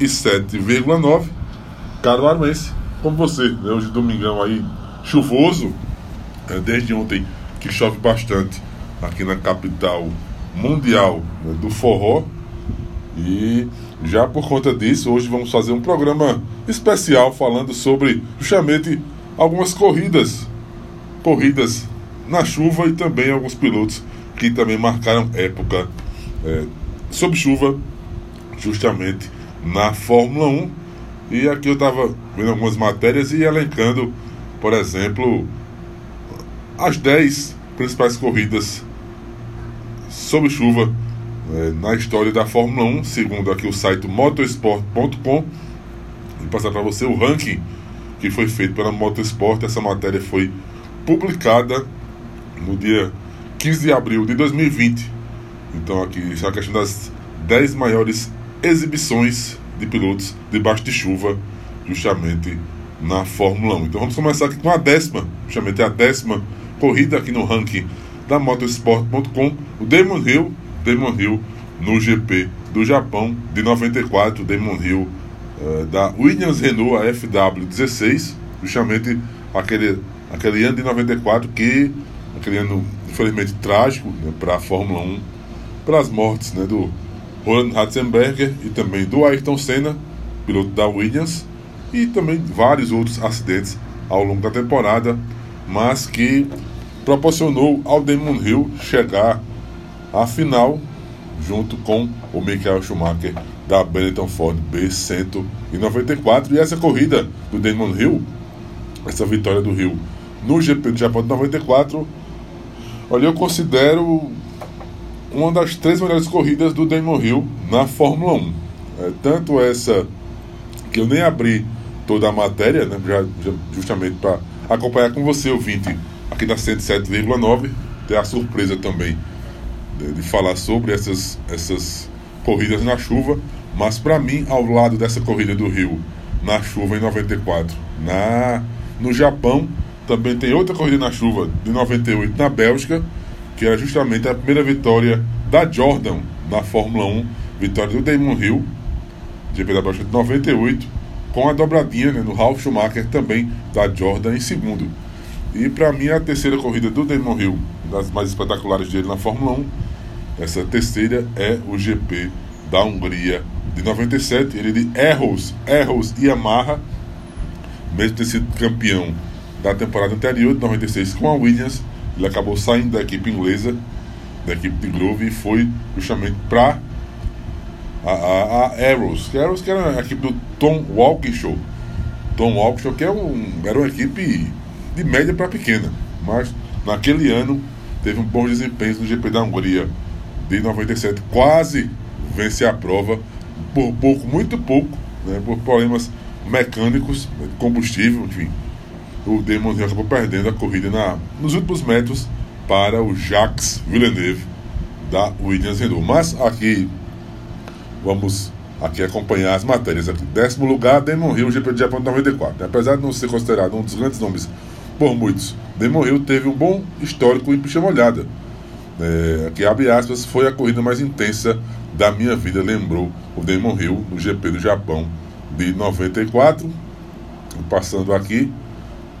107,9. Caruaruense, como você, né? hoje domingão aí chuvoso, é, desde ontem que chove bastante aqui na capital mundial né, do forró. E já por conta disso, hoje vamos fazer um programa especial falando sobre justamente algumas corridas, corridas na chuva e também alguns pilotos que também marcaram época é, sob chuva, justamente na Fórmula 1. E aqui eu estava vendo algumas matérias e elencando, por exemplo, as 10 principais corridas sob chuva é, na história da Fórmula 1, segundo aqui o site motorsport.com. Vou passar para você o ranking que foi feito pela Motorsport. Essa matéria foi publicada no dia 15 de abril de 2020. Então aqui está a questão das 10 maiores exibições de pilotos debaixo de chuva, justamente na Fórmula 1. Então vamos começar aqui com a décima, justamente a décima corrida aqui no ranking da motorsport.com, o Damon Hill, Damon Hill no GP do Japão de 94, Damon Hill uh, da Williams Renault a FW16, justamente aquele, aquele ano de 94 que aquele ano infelizmente trágico né, para a Fórmula 1, para as mortes né, do Roland Ratzenberger e também do Ayrton Senna, piloto da Williams, e também vários outros acidentes ao longo da temporada, mas que proporcionou ao Damon Hill chegar à final junto com o Michael Schumacher da Benetton Ford B194 e essa corrida do Damon Hill, essa vitória do Hill no GP do Japão de 94, olha, eu considero uma das três melhores corridas do Damon Hill na Fórmula 1. É, tanto essa que eu nem abri toda a matéria, né, já, já justamente para acompanhar com você, ouvinte, aqui da 107,9. Ter a surpresa também de, de, falar sobre essas, essas corridas na chuva. Mas para mim, ao lado dessa corrida do Rio, na chuva em 94, na, no Japão, também tem outra corrida na chuva de 98 na Bélgica, que era justamente a primeira vitória da Jordan na Fórmula 1, vitória do Damon Hill, GP da Bélgica de 98, com a dobradinha né, no Ralf Schumacher também da Jordan em segundo. E para mim a terceira corrida do Damon Hill, das mais espetaculares dele na Fórmula 1, essa terceira é o GP da Hungria de 97, ele de Erros, Erros e Yamaha, mesmo ter sido campeão da temporada anterior, de 96, com a Williams, ele acabou saindo da equipe inglesa, da equipe de Grove, e foi justamente para a, a, a Arrows, que, Arrows, que era a equipe do Tom Walkinshaw. Tom Walkinshaw, que é um, era uma equipe de média para pequena, mas naquele ano teve um bom desempenho no GP da Hungria de 97, quase vence a prova por pouco, muito pouco, né, por problemas mecânicos, combustível, enfim. O Damon acabou perdendo a corrida na, nos últimos metros para o Jacques Villeneuve da Williams Renault. Mas aqui vamos aqui acompanhar as matérias. Aqui. Décimo lugar, Damon Hill, GP de Japão 94. Apesar de não ser considerado um dos grandes nomes por muitos. Damon Hill teve um bom histórico em pista molhada. É, que abre aspas, foi a corrida mais intensa da minha vida, lembrou o Damon Hill no GP do Japão de 94. Passando aqui,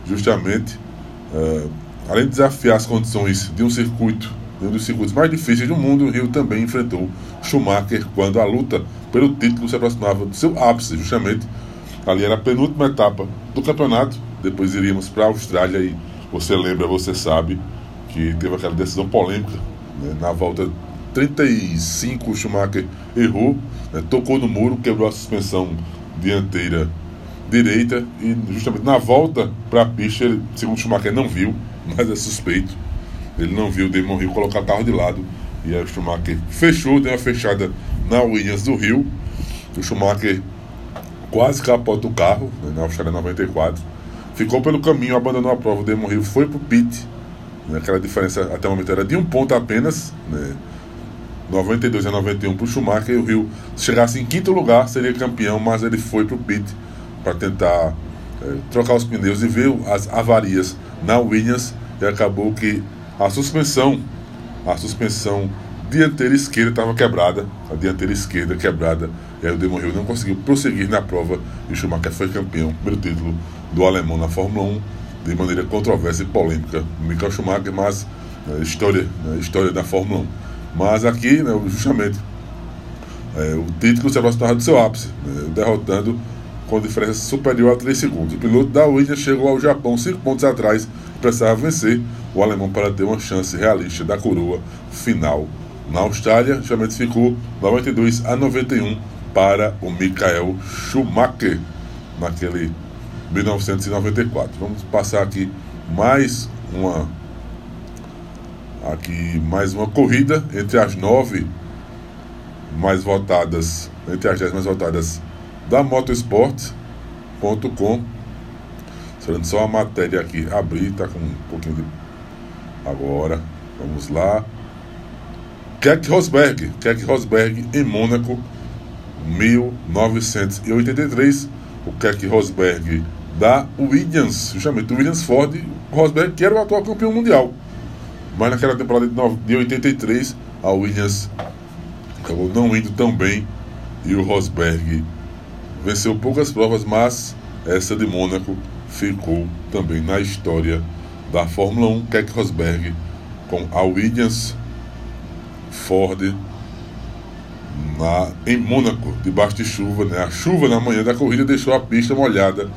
justamente, é, além de desafiar as condições de um circuito, de um dos circuitos mais difíceis do mundo, o Hill também enfrentou Schumacher quando a luta pelo título se aproximava do seu ápice, justamente ali era a penúltima etapa do campeonato depois iríamos para a Austrália e você lembra, você sabe que teve aquela decisão polêmica né? na volta 35 o Schumacher errou, né? tocou no muro, quebrou a suspensão dianteira direita e justamente na volta para a pista, ele, segundo o Schumacher não viu, mas é suspeito, ele não viu o Damon Hill colocar o carro de lado e aí o Schumacher fechou, deu uma fechada na Williams do Rio, o Schumacher quase capota o carro né? na Austrália 94 ficou pelo caminho, abandonou a prova, o Damon Hill foi pro pit. Né? Aquela diferença até o momento era de um ponto apenas, né? 92 a 91 para o Schumacher. E o Rio, se chegasse em quinto lugar, seria campeão, mas ele foi pro pit para tentar é, trocar os pneus e ver as avarias na Williams. E acabou que a suspensão, a suspensão dianteira esquerda estava quebrada, a dianteira esquerda quebrada, e aí o Damon Hill não conseguiu prosseguir na prova e o Schumacher foi campeão, primeiro título do alemão na Fórmula 1, de maneira controversa e polêmica. Michael Schumacher, mas né, história, né, história da Fórmula 1. Mas aqui, né, justamente, é, o título se aproximava do seu ápice, né, derrotando com diferença superior a 3 segundos. O piloto da Williams chegou ao Japão 5 pontos atrás e precisava vencer o alemão para ter uma chance realista da coroa final. Na Austrália, o ficou 92 a 91 para o Michael Schumacher naquele 1994. Vamos passar aqui mais uma aqui mais uma corrida entre as nove mais votadas, entre as dez mais votadas da motorsport.com. Esperando só a matéria aqui abrir, tá com um pouquinho de. Agora, vamos lá. Keck Rosberg, Keck Rosberg em Mônaco, 1983. O Keck Rosberg da Williams, justamente o Williams Ford, Rosberg, que era o atual campeão mundial. Mas naquela temporada de 83, a Williams acabou não indo tão bem e o Rosberg venceu poucas provas, mas essa de Mônaco ficou também na história da Fórmula 1. Keck Rosberg com a Williams Ford na, em Mônaco, debaixo de chuva. Né? A chuva na manhã da corrida deixou a pista molhada,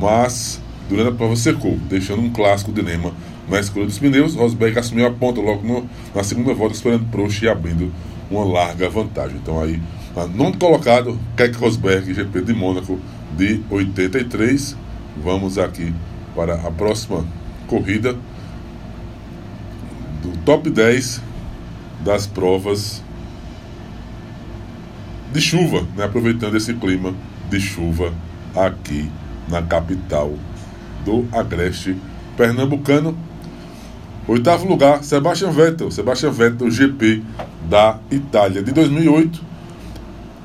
mas durante a prova secou, deixando um clássico dilema na escolha dos pneus, Rosberg assumiu a ponta logo no, na segunda volta, esperando Prost e abrindo uma larga vantagem. Então aí, a nono colocado, Keck Rosberg, GP de Mônaco de 83. Vamos aqui para a próxima corrida do top 10 das provas de chuva, né? aproveitando esse clima de chuva aqui na capital do Agreste Pernambucano. Oitavo lugar, Sebastian Vettel. Sebastian Vettel, GP da Itália de 2008.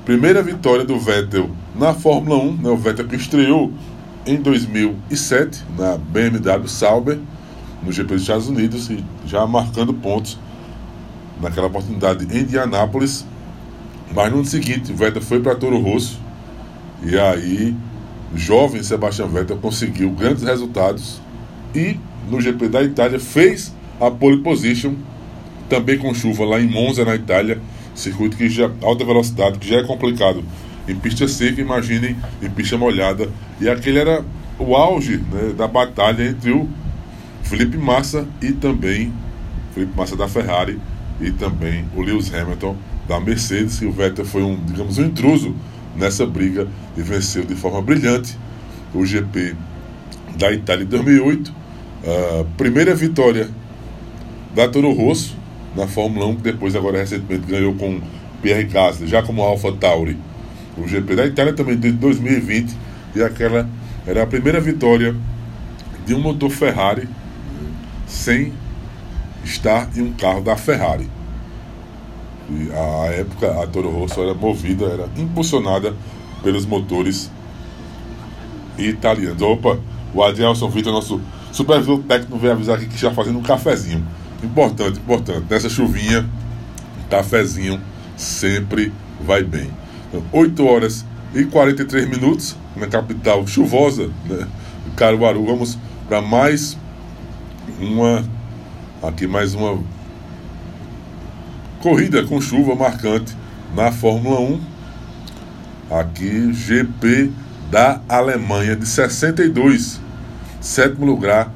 Primeira vitória do Vettel na Fórmula 1. Né? O Vettel que estreou em 2007 na BMW Sauber, no GP dos Estados Unidos, e já marcando pontos naquela oportunidade em Indianápolis. Mas no ano seguinte, o Vettel foi para Toro Rosso. E aí, o jovem Sebastian Vettel conseguiu grandes resultados e no GP da Itália, fez a pole position, também com chuva lá em Monza, na Itália, circuito que já alta velocidade, que já é complicado em pista seca, imaginem em pista molhada. E aquele era o auge né, da batalha entre o Felipe Massa e também Felipe Massa da Ferrari e também o Lewis Hamilton da Mercedes. E o Vettel foi um, digamos, um intruso nessa briga e venceu de forma brilhante o GP da Itália em 2008 Uh, primeira vitória da Toro Rosso na Fórmula 1, que depois, agora recentemente, ganhou com Pierre Gasly, já como Alpha Tauri. O GP da Itália também de 2020, e aquela era a primeira vitória de um motor Ferrari sem estar em um carro da Ferrari. E a época a Toro Rosso era movida, era impulsionada pelos motores italianos. Opa, o Adrielson Vitor, nosso supervisor técnico veio avisar aqui que está fazendo um cafezinho. Importante, importante. Nessa chuvinha, cafezinho sempre vai bem. Então, 8 horas e 43 minutos na capital chuvosa, né? Caruaru. Vamos para mais uma. Aqui mais uma corrida com chuva marcante na Fórmula 1. Aqui, GP da Alemanha de 62. Sétimo lugar,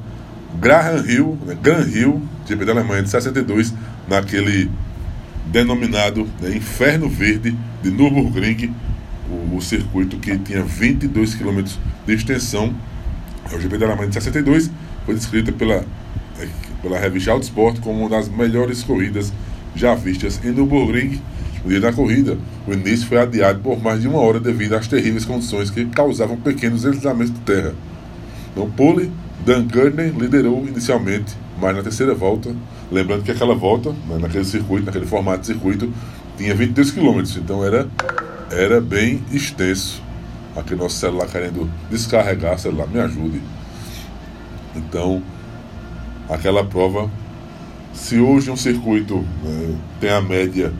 Graham Hill, né, Gran Hill, GP da Alemanha de 62, naquele denominado né, Inferno Verde de Nürburgring, o, o, circuito que tinha 22 km de extensão. É o GP da Alemanha de 62 foi descrita pela, é, pela revista Autosport como uma das melhores corridas já vistas em Nürburgring. No dia da corrida, o início foi adiado por mais de uma hora devido às terríveis condições que causavam pequenos deslizamentos de terra. No pole, Dan Gurney liderou inicialmente, mas na terceira volta, lembrando que aquela volta, né, naquele circuito, naquele formato de circuito, tinha 22 km, então era, era bem extenso. Aqui nosso celular querendo descarregar, celular, me ajude. Então, aquela prova, se hoje um circuito né, tem a média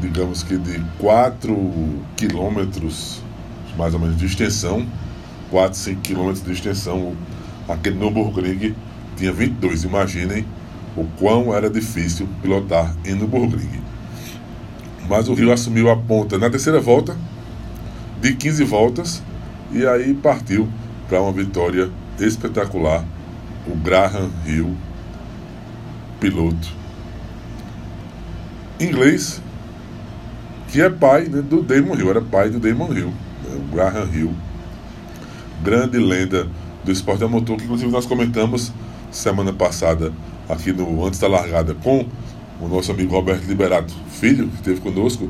digamos que de 4 quilômetros mais ou menos de extensão, 4, 5 quilômetros de extensão, aquele Nürburgring tinha 22. Imaginem o quão era difícil pilotar em Nürburgring. Mas o Rio assumiu a ponta na terceira volta, de 15 voltas, e aí partiu para uma vitória espetacular. O Graham Hill, piloto inglês, que é pai né, do Damon Hill, era pai do Damon Hill, né, o Graham Hill, grande lenda do esporte a motor, que inclusive nós comentamos semana passada aqui no Antes da Largada com o nosso amigo Roberto Liberato Filho, que esteve conosco,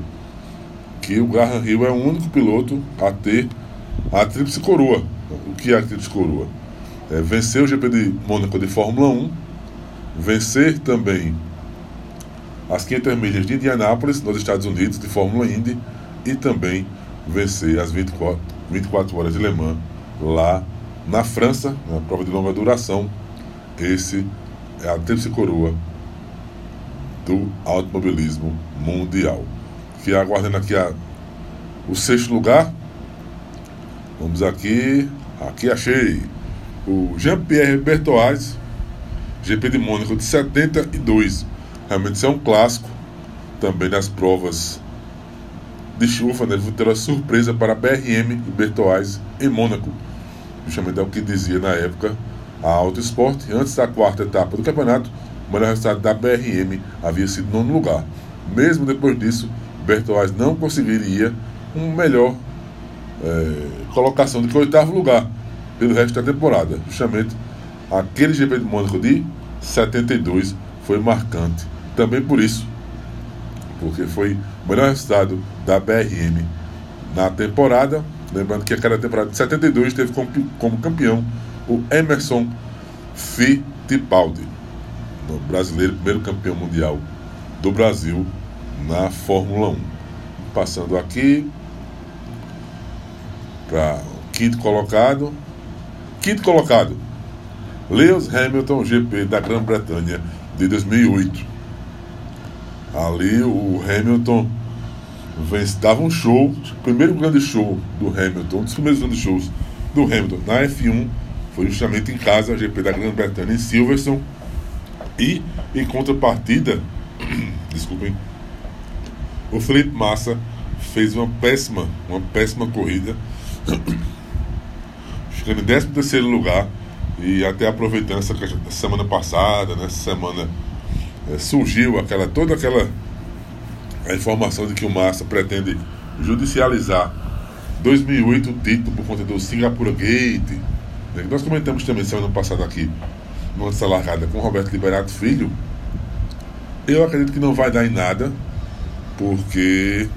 que o Graham Hill é o único piloto a ter a tríplice coroa. O que é a tríplice coroa? É vencer o GP de Mônaco de Fórmula 1, vencer também as 500 milhas de Indianápolis, nos Estados Unidos, de Fórmula Indy, e também vencer as 24, 24 horas de Le Mans lá na França, na prova de longa duração. Esse é a tríplice coroa do automobilismo mundial. Que aguardando aqui a, o sexto lugar. Vamos aqui. Aqui achei o Jean-Pierre Bertoaz, GP de Mônaco de 72. Realmente isso é um clássico também nas provas de chuva, né? Vou ter uma surpresa para BRM e Bertoaz em Mônaco. Justamente é o que dizia na época a Auto Esporte. Antes da quarta etapa do campeonato, o melhor resultado da BRM havia sido nono lugar. Mesmo depois disso, Bertoaz não conseguiria um melhor é, colocação do que o oitavo lugar pelo resto da temporada. Justamente aquele GP de Mônaco de 72 foi marcante. Também por isso, porque foi o melhor resultado da BRM na temporada. Lembrando que aquela temporada de 72 teve como, campeão o Emerson Fittipaldi, brasileiro, primeiro campeão mundial do Brasil na Fórmula 1. Passando aqui para o quinto colocado. Quinto colocado, Lewis Hamilton GP da Grã-Bretanha de 2008. Ali o Hamilton dava um show, o primeiro grande show do Hamilton, um dos primeiros grandes shows do Hamilton na F1 foi justamente em casa, a GP da Grã-Bretanha em Silverstone. E em contrapartida, desculpem, o Felipe Massa fez uma péssima, uma péssima corrida, chegando em 13 terceiro lugar e até aproveitando essa semana passada, nessa semana é, surgiu aquela toda aquela a informação de que o Massa pretende judicializar 2008 o título por conta do Singapura Gate. Né? Nós comentamos também semana passada aqui no Antes Largada com Roberto Liberato Filho. Eu acredito que não vai dar em nada, porque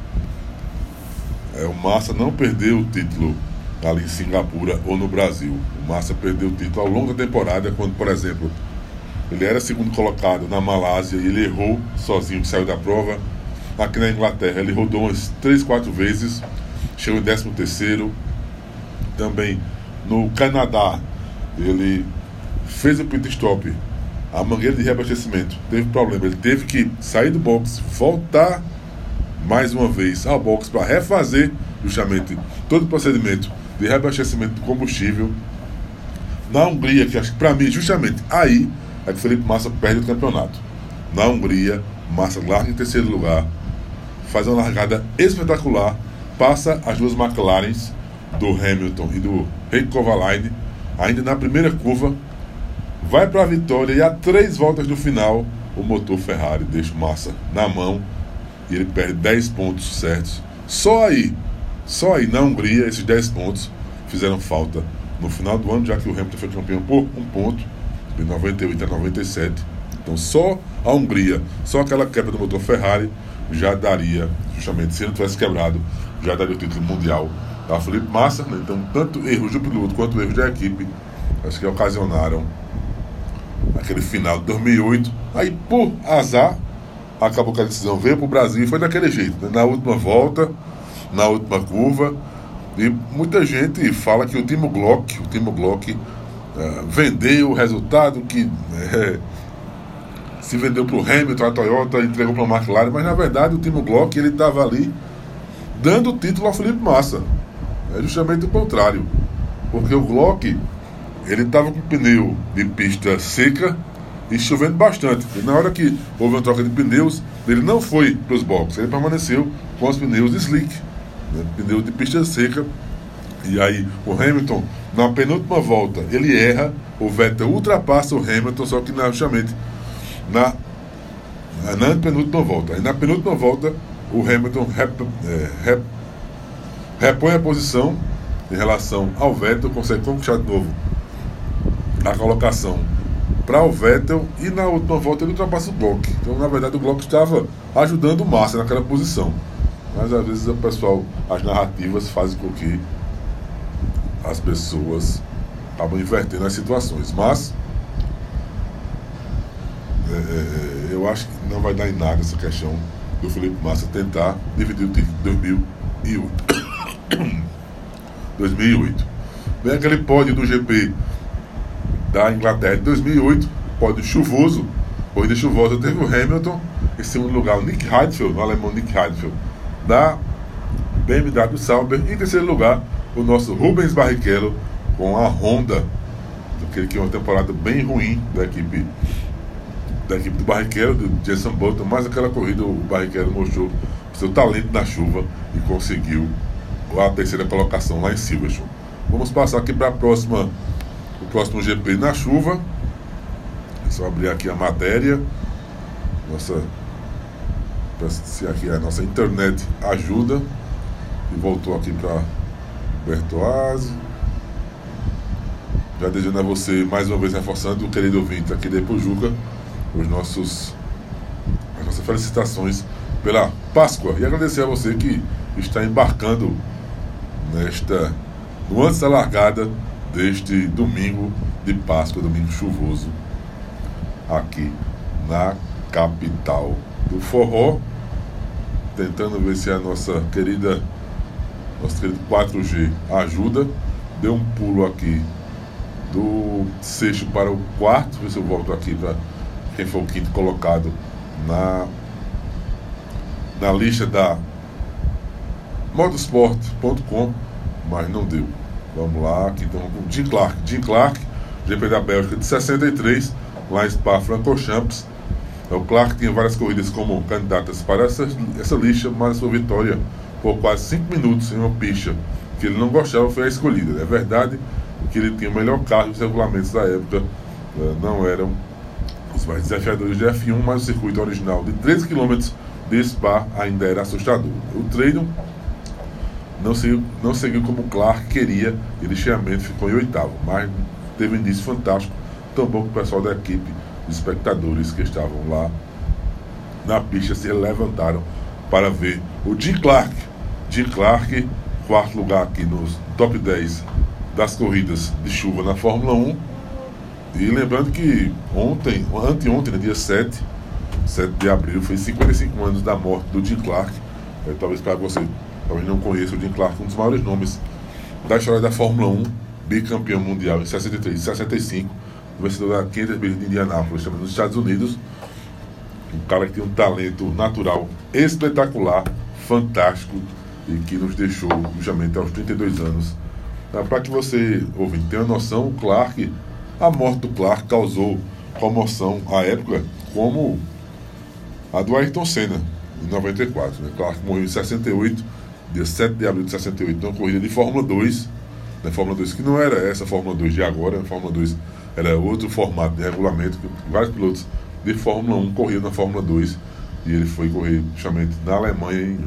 é, o Massa não perdeu o título ali em Singapura ou no Brasil. O Massa perdeu o título ao longo da temporada, quando, por exemplo, ele era segundo colocado na Malásia e ele errou sozinho, saiu da prova. Aqui na Inglaterra ele rodou umas 3, 4 vezes, chegou em 13 terceiro. Também no Canadá ele fez o pit stop, a mangueira de reabastecimento teve problema, ele teve que sair do box, voltar mais uma vez ao box para refazer justamente todo o procedimento de reabastecimento de combustível na Hungria, que acho que para mim, justamente aí é que Felipe Massa perde o campeonato. Na Hungria, Massa larga em terceiro lugar, faz uma largada espetacular, passa as duas McLarens do Hamilton e do Heiko Kovalainen, ainda na primeira curva, vai para a vitória e a três voltas do final, o motor Ferrari deixa Massa na mão e ele perde 10 pontos certos. Só aí só aí na Hungria esses 10 pontos fizeram falta no final do ano, já que o Hamilton foi campeão por um ponto, de 98 a 97. Então só a Hungria, só aquela quebra do motor Ferrari já daria, justamente se ele tivesse quebrado, já daria o título mundial a Felipe Massa. Né? Então, tanto erros do piloto quanto erros da equipe, acho que ocasionaram aquele final de 2008. Aí, por azar, acabou que a decisão veio para o Brasil e foi daquele jeito. Né? Na última volta, na última curva. E muita gente fala que o Timo Glock, o Timo Glock uh, vendeu o resultado que é, se vendeu para o Hamilton, a Toyota entregou para a McLaren, mas na verdade o Timo Glock ele estava ali dando o título ao Felipe Massa. É justamente o contrário. Porque o Glock ele estava com pneu de pista seca e chovendo bastante. E na hora que houve uma troca de pneus, ele não foi para os boxes, ele permaneceu com os pneus slick, né, pneu de pista seca. E aí o Hamilton, na penúltima volta, ele erra, o Vettel ultrapassa o Hamilton, só que na, justamente na, na penúltima volta. E na penúltima volta, o Hamilton rep, é, rep, repõe a posição em relação ao Vettel, consegue conquistar de novo a colocação para o Vettel e na última volta ele ultrapassa o Glock. Então, na verdade, o Glock estava ajudando o Massa naquela posição. Mas às vezes o pessoal, as narrativas fazem com que as pessoas acabam invertendo as situações. Mas é, é, é, eu acho que não vai dar em nada essa questão do Felipe Massa tentar dividir o título de 2008. 2008. Vem aquele pódio do GP da Inglaterra de 2008, pódio chuvoso, corrida chuvosa, teve o Hamilton, em segundo lugar o Nick Heidfeld, o alemão Nick Heidfeld, da BMW Sauber, em terceiro lugar o nosso Rubens Barrichello com a Honda, aquele que é uma temporada bem ruim da equipe da equipe do Barrichello, do Jason Button, mas aquela corrida o Barrichello mostrou seu talento na chuva e conseguiu a terceira colocação lá em Silverstone. Vamos passar aqui para a próxima, o próximo GP na chuva. É só abrir aqui a matéria. Nossa, se aqui a nossa internet ajuda. E voltou aqui para Bertoazzi. Já desejando a você, mais uma vez reforçando, o querido ouvinte aqui de Pujuca, os nossos, as nossas felicitações pela Páscoa. E agradecer a você que está embarcando nesta, no antes da largada deste domingo de Páscoa, domingo chuvoso, aqui na capital do forró, tentando ver se a nossa querida, nosso querido 4G ajuda. Deu um pulo aqui do sexto para o quarto, ver se eu volto aqui para quem foi o quinto colocado na, na lista da modosport.com, mas não deu. Vamos lá, aqui estamos com Jim Clark. Jim Clark, GP da Bélgica de 63, lá em Spa-Francorchamps. O Clark tinha várias corridas como candidatas para essa, essa lista, mas sua vitória por quase 5 minutos em uma pista que ele não gostava foi a escolhida. É verdade que ele tinha o melhor carro e os regulamentos da época eh, não eram mais desafiadores de F1, mas o circuito original de 13 km de Spa ainda era assustador. O treino não seguiu, não seguiu como Clark queria e ligeiramente ficou em oitavo, mas teve um início fantástico, tão bom que o pessoal da equipe, os espectadores que estavam lá na pista se levantaram para ver o Jim Clark. Jim Clark, quarto lugar aqui nos top 10 das corridas de chuva na Fórmula 1. E lembrando que ontem, anteontem, no dia 7, 7 de abril, foi 55 anos da morte do Jim Clark. É, talvez para você talvez não conheça o Jim Clark, um dos maiores nomes da história da Fórmula 1, bicampeão mundial em 63 e 65, vencedor da 500 milhas de Indianápolis, nos Estados Unidos. Um cara que tem um talento natural espetacular, fantástico e que nos deixou justamente aos 32 anos. Para que você, ouvinte, tenha noção, o Clark, a morte do Clark causou comoção à época, como a do Ayrton Senna, em 94. Né? Clark morreu em 68 dia 7 de abril de 68, uma corrida de Fórmula 2, né, Fórmula 2 que não era essa Fórmula 2 de agora, a Fórmula 2 era outro formato de regulamento, que vários pilotos de Fórmula 1 corriam na Fórmula 2 e ele foi correr justamente na Alemanha, em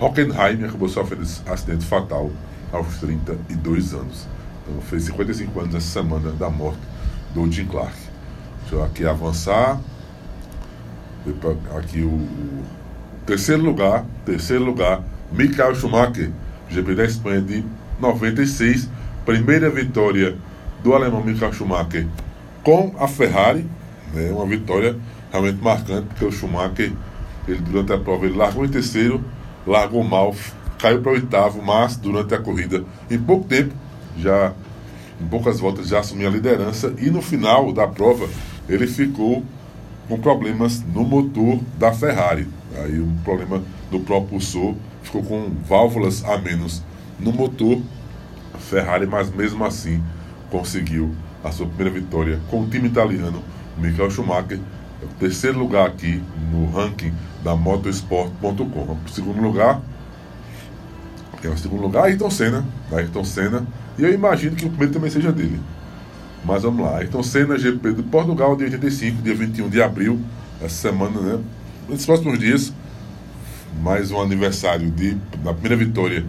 Hockenheim, e acabou sofrendo acidente fatal aos 32 anos. Então fez 55 anos essa semana da morte do Jim Clark. Deixa eu aqui avançar. Aqui o terceiro lugar, terceiro lugar, Michael Schumacher, GP da Espanha de 96, primeira vitória do alemão Michael Schumacher com a Ferrari, né, uma vitória realmente marcante, porque o Schumacher, ele, durante a prova, ele largou em terceiro, largou mal, caiu para oitavo, mas durante a corrida, em pouco tempo, já em poucas voltas, já assumiu a liderança e no final da prova, ele ficou com problemas no motor da Ferrari. Aí um problema do propulsor ficou com válvulas a menos no motor Ferrari, mas mesmo assim conseguiu a sua primeira vitória com o time italiano, Michael Schumacher, é terceiro lugar aqui no ranking da motorsport.com. Segundo lugar, é o segundo lugar, Ayrton Senna, Ayrton Senna, e eu imagino que o primeiro também seja dele. Mas vamos lá, Ayrton Senna, GP de Portugal, dia 85, dia 21 de abril, essa semana, né? Nos próximos dias, mais um aniversário de, da primeira vitória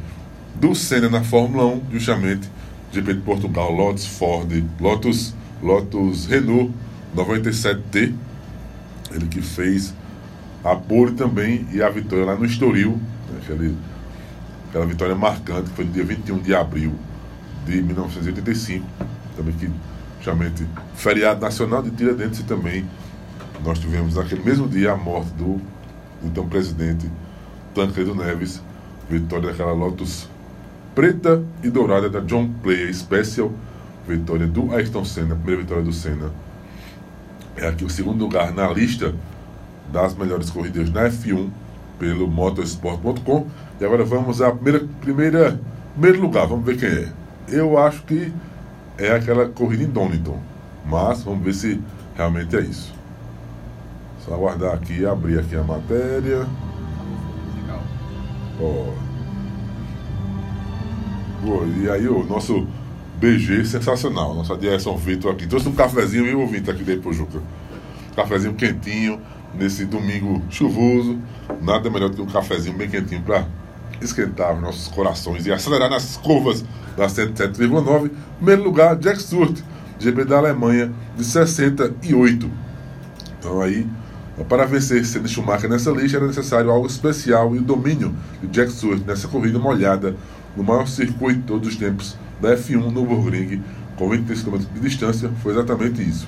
do Senna na Fórmula 1, justamente GP de Portugal, Lotus Ford, Lotus, Lotus Renault 97T, ele que fez a pole também e a vitória lá no Estoril, né, aquele, aquela vitória marcante que foi no dia 21 de abril de 1985, também que justamente feriado nacional de Tiradentes e também nós tivemos naquele mesmo dia a morte do então presidente Tancredo Neves, vitória daquela Lotus preta e dourada da John Player Special, vitória do Ayrton Senna, primeira vitória do Senna. É aqui o segundo lugar na lista das melhores corridas na F1 pelo motorsport.com. E agora vamos à primeira, primeira primeiro lugar, vamos ver quem é. Eu acho que é aquela corrida em Donington, mas vamos ver se realmente é isso. Só aguardar aqui, abrir aqui a matéria. Ó. E aí o nosso BG sensacional, nosso Adierson Vitor aqui. Trouxe um cafezinho, viu, ouvinte, aqui depois, Juca. Cafezinho quentinho, nesse domingo chuvoso. Nada melhor do que um cafezinho bem quentinho para esquentar os nossos corações e acelerar nas curvas da 107,9. Primeiro lugar, Jack Stewart, GP da Alemanha, de 68. Então aí para vencer Senna Schumacher nessa lista era necessário algo especial e o domínio de Jack Stewart nessa corrida molhada no maior circuito de todos os tempos da F1 no Nürburgring, com 23 km de distância, foi exatamente isso.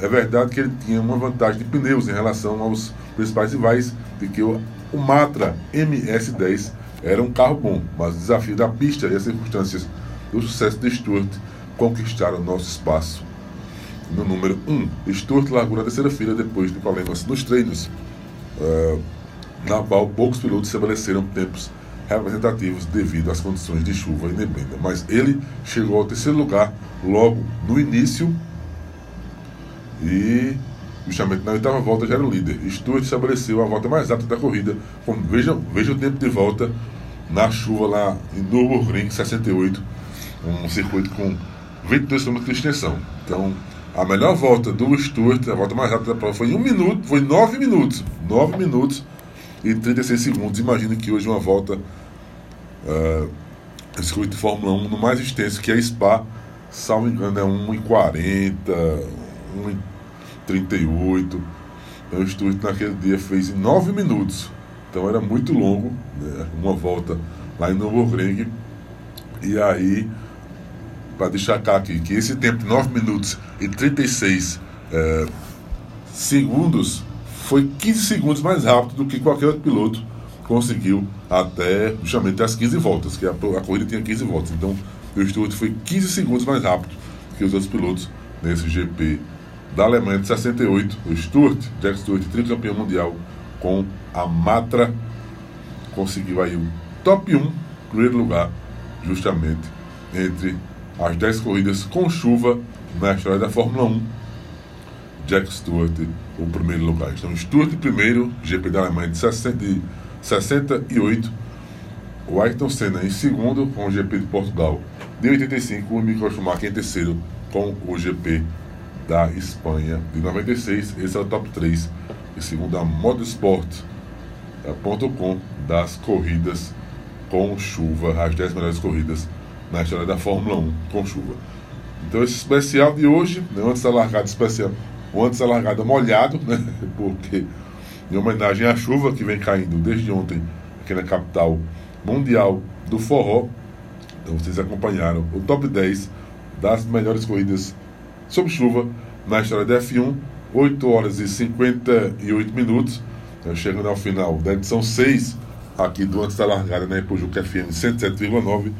É verdade que ele tinha uma vantagem de pneus em relação aos principais rivais, de que o, o Matra MS10 era um carro bom, mas o desafio da pista e as circunstâncias do sucesso de Stewart conquistaram nosso espaço no número 1. Stuart largou na terceira fila depois de problemas nos treinos, uh, na qual poucos pilotos estabeleceram tempos representativos devido às condições de chuva e neblina. Mas ele chegou ao terceiro lugar logo no início e justamente na oitava volta já era o líder. Stuart estabeleceu a volta mais rápida da corrida. Como, veja, veja o tempo de volta na chuva lá em Nürburgring 68, um circuito com 22 km de extensão. Então, a melhor volta do Stuart, a volta mais rápida da prova, foi em um minuto, foi nove minutos. Nove minutos e 36 segundos. Imagina que hoje uma volta uh, circuito de Fórmula 1 no mais extenso, que é Spa, salvo engano, é 1,40, 1,38. Então o Stuart naquele dia fez em nove minutos. Então era muito longo, né? uma volta lá em Nürburgring. E aí para destacar aqui que esse tempo de 9 minutos e 36 é, segundos foi 15 segundos mais rápido do que qualquer outro piloto conseguiu até justamente as 15 voltas, que a, a corrida tinha 15 voltas. Então o Stuart foi 15 segundos mais rápido que os outros pilotos nesse GP da Alemanha de 68. O Stuart, Jack Stuart, tricampeão mundial com a Matra, conseguiu aí o top 1, primeiro lugar, justamente entre as 10 corridas com chuva na história da Fórmula 1. Jack Stewart, o primeiro lugar. Então, Stewart primeiro, GP da Alemanha de, 60, de 68. O Ayrton Senna em segundo, com o GP de Portugal de 85. O Michael Schumacher em terceiro, com o GP da Espanha de 96. Esse é o top 3, e segundo a Motorsport.com, das corridas com chuva, as 10 melhores corridas na história da Fórmula 1 com chuva. Então esse especial de hoje, né, antes da largada especial, antes da largada molhado, né, porque em homenagem à chuva que vem caindo desde ontem aqui na capital mundial do forró. Então vocês acompanharam o top 10 das melhores corridas sob chuva na história da F1, 8 horas e 58 minutos, então, chegando ao final da edição 6 aqui do Antes da Largada na Ipojuca FM 107,9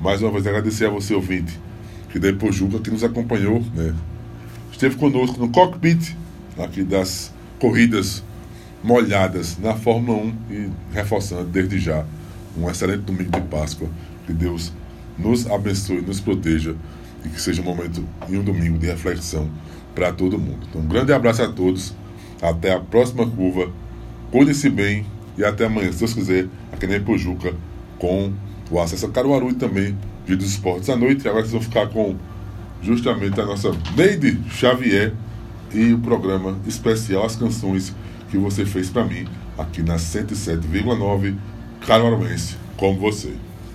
mais uma vez agradecer a você, ouvinte, que depois Juca, que nos acompanhou, né? Esteve conosco no cockpit aqui das corridas molhadas na Fórmula 1 e reforçando desde já um excelente domingo de Páscoa. Que Deus nos abençoe, nos proteja e que seja um momento e um domingo de reflexão para todo mundo. Então, um grande abraço a todos. Até a próxima curva. Cuide-se bem e até amanhã, se Deus quiser, aqui na Ipojuca, com o acesso a Caruaru e também vídeos esportes à noite. E agora vocês vão ficar com justamente a nossa Neide Xavier e o programa especial As Canções que você fez para mim aqui na 107,9 Caruaruense, como você.